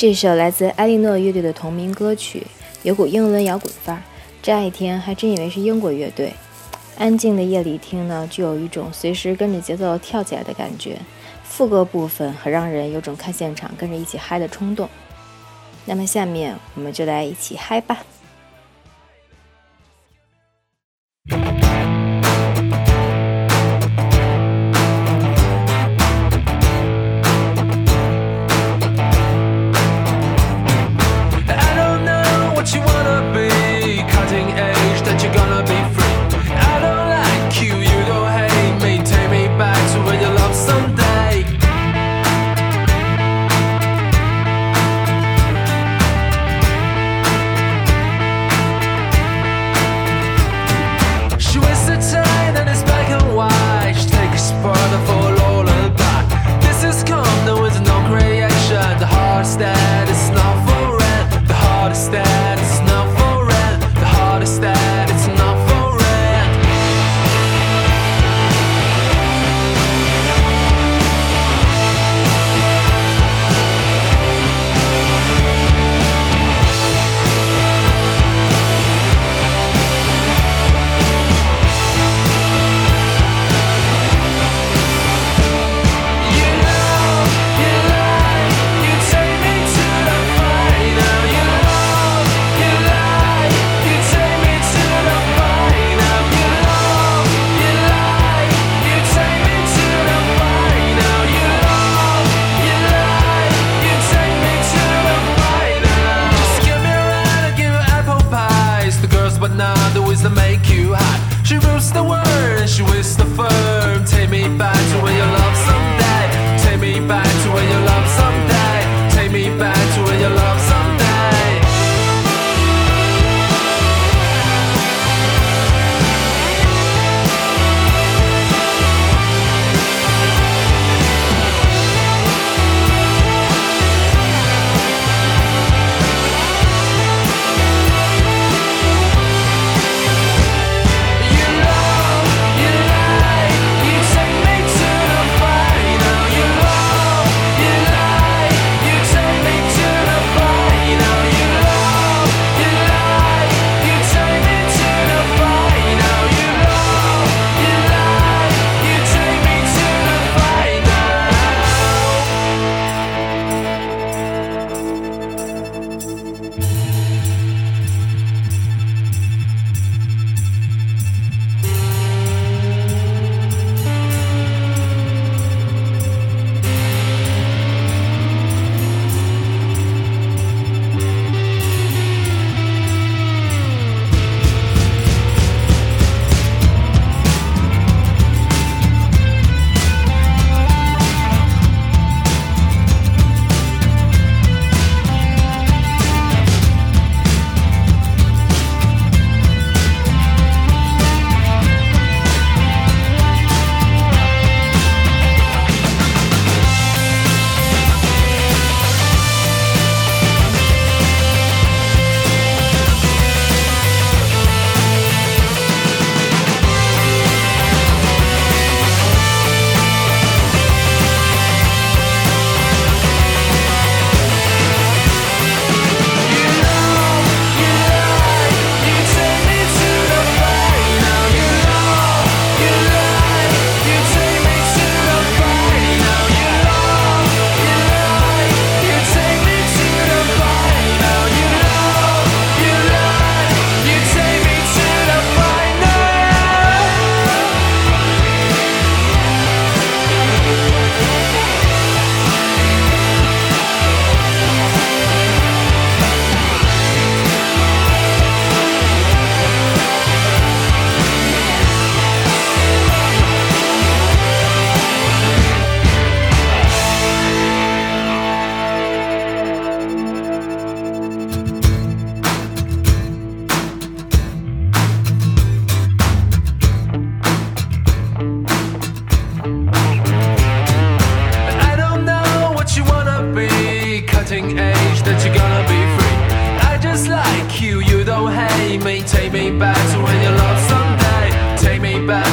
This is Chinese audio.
这首来自埃莉诺乐队的同名歌曲，有股英伦摇滚范儿。乍一听还真以为是英国乐队。安静的夜里听呢，就有一种随时跟着节奏跳起来的感觉。副歌部分很让人有种看现场跟着一起嗨的冲动。那么下面我们就来一起嗨吧。hey, me. take me back to when you love someday. Take me back